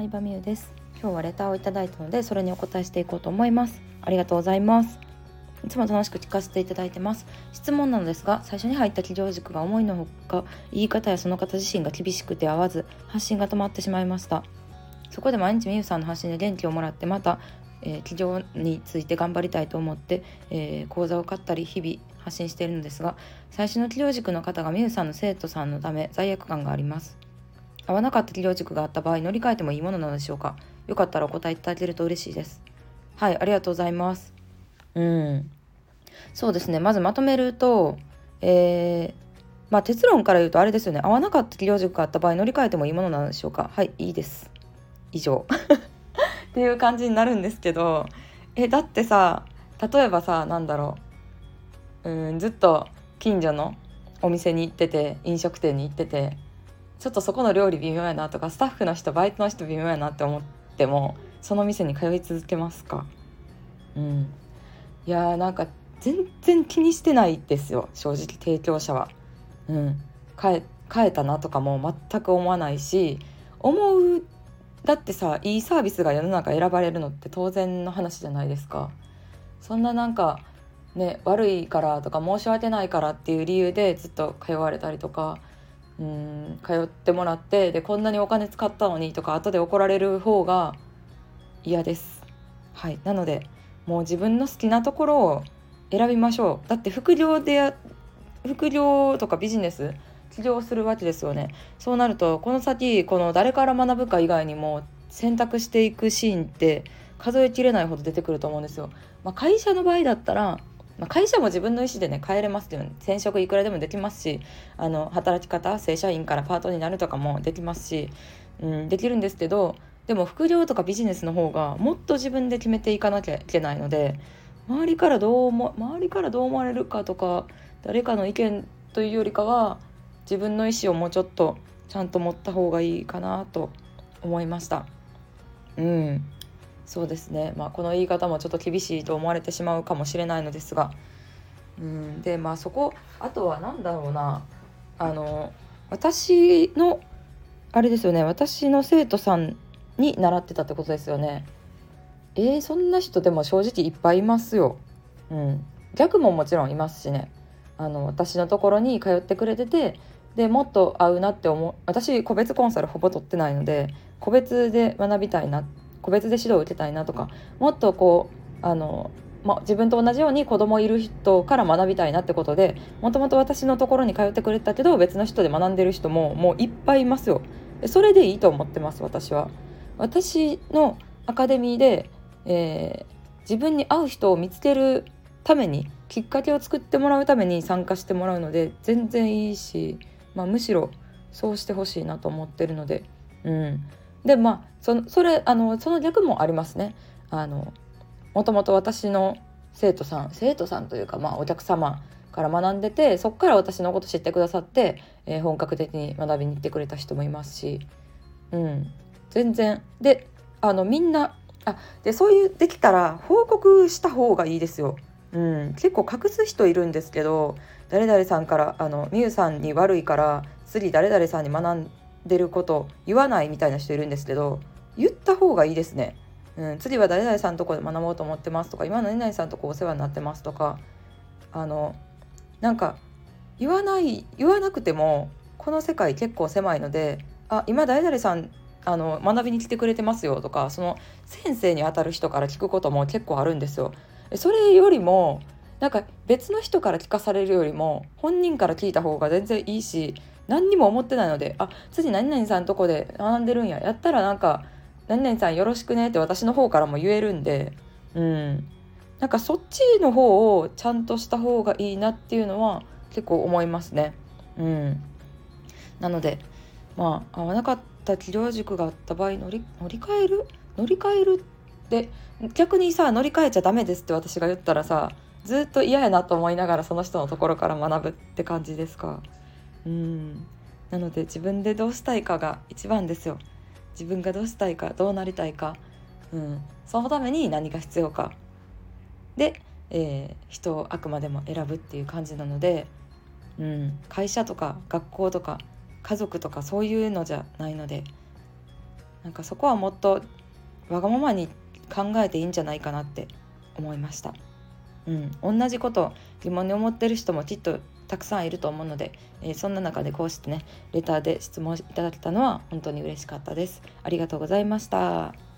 相葉美優です。今日はレターをいただいたのでそれにお答えしていこうと思います。ありがとうございます。いつも楽しく聞かせていただいてます。質問なのですが最初に入った企業軸が思いのほか言い方やその方自身が厳しくて合わず発信が止まってしまいました。そこで毎日みゆさんの発信で元気をもらってまた、えー、企業について頑張りたいと思って、えー、講座を買ったり日々発信しているのですが最初の企業軸の方がみゆさんの生徒さんのため罪悪感があります。合わなかった企業軸があった場合乗り換えてもいいものなのでしょうか？よかったらお答えいただけると嬉しいです。はいありがとうございます。うん。そうですね。まずまとめるとえー、まあ結論から言うとあれですよね。合わなかった企業軸があった場合乗り換えてもいいものなのでしょうか？はいいいです。以上。っていう感じになるんですけどえだってさ例えばさなんだろう。うんずっと近所のお店に行ってて飲食店に行っててちょっとそこの料理微妙やなとかスタッフの人バイトの人微妙やなって思ってもその店に通い続けますか？うんいやーなんか全然気にしてないですよ正直提供者は。うん、変え変えたなとかも全く思わないし思うだってさいいサービスが世の中選ばれるのって当然の話じゃないですか。そんななんかね悪いからとか申し訳ないからっていう理由でずっと通われたりとかうん通ってもらってでこんなにお金使ったのにとか後で怒られる方が嫌です。はい、なのでもう自分の好きなところを選びましょうだって副業で副業とかビジネス起業するわけですよねそうなるとこの先この誰から学ぶか以外にも選択していくシーンって数えきれないほど出てくると思うんですよ。まあ、会社の場合だったらまあ、会社も自分の意思でね変えれますけど、ね、転職いくらでもできますしあの働き方正社員からパートになるとかもできますし、うん、できるんですけどでも副業とかビジネスの方がもっと自分で決めていかなきゃいけないので周りからどう思周りからどう思われるかとか誰かの意見というよりかは自分の意思をもうちょっとちゃんと持った方がいいかなと思いました。うんそうですね、まあ、この言い方もちょっと厳しいと思われてしまうかもしれないのですが。うん。でまあそこあとは何だろうな。あの私のあれですよね。私の生徒さんに習ってたってことですよね。えー、そんな人でも正直いっぱいいますよ。うん、逆ももちろんいますしね。あの私のところに通ってくれててでもっと合うなって思う。私個別コンサルほぼ取ってないので個別で学びたいなっ個別で指導を受けたいなとかもっとこうあの、ま、自分と同じように子供いる人から学びたいなってことでもともと私のところに通ってくれたけど別の人で学んでる人ももういっぱいいますよ。それでいいと思ってます私は。私のアカデミーで、えー、自分に合う人を見つけるためにきっかけを作ってもらうために参加してもらうので全然いいし、まあ、むしろそうしてほしいなと思ってるので、うん、でまあそそれあのその逆もありますね。あのもともと私の生徒さん生徒さんというか、まあ、お客様から学んでてそこから私のこと知ってくださって、えー、本格的に学びに行ってくれた人もいますし、うん、全然であのみんなあでそういうできたら報告した方がいいですよ。うん、結構隠す人いるんですけど誰々さんからあのみゆさんに悪いから次誰々さんに学んでること言わないみたいな人いるんですけど言った方がいいですね。うん、次は誰々さんとこで学ぼうと思ってますとか今何々さんとこお世話になってますとかあのなんか言わない言わなくてもこの世界結構狭いのであ今誰々さんあの学びに来てくれてますよとかその先生にあたる人から聞くことも結構あるんですよ。それよりもなんか別の人から聞かされるよりも本人から聞いた方が全然いいし何にも思ってないので「あ次何々さんとこで学んでるんや」やったらなんか「何々さんよろしくね」って私の方からも言えるんでうんなんかそっちの方をちゃんとした方がいいなっていうのは結構思いますね。うん、なのでまあ合わなかった治療塾があった場合乗り乗り換える？乗り換えるって逆にさ乗り換えちゃダメですって私が言ったらさずっと嫌やなと思いながらその人のところから学ぶって感じですか？うん。なので自分でどうしたいかが一番ですよ。自分がどうしたいかどうなりたいか、うん、そのために何が必要か。で、えー、人をあくまでも選ぶっていう感じなので、うん、会社とか学校とか家族とかそういうのじゃないのでなんかそこはもっとわがままに考えていいんじゃないかなって思いました。うん、同じこと疑問に思ってる人もきっとたくさんいると思うので、えー、そんな中でこうしてねレターで質問いただけたのは本当に嬉しかったです。ありがとうございました。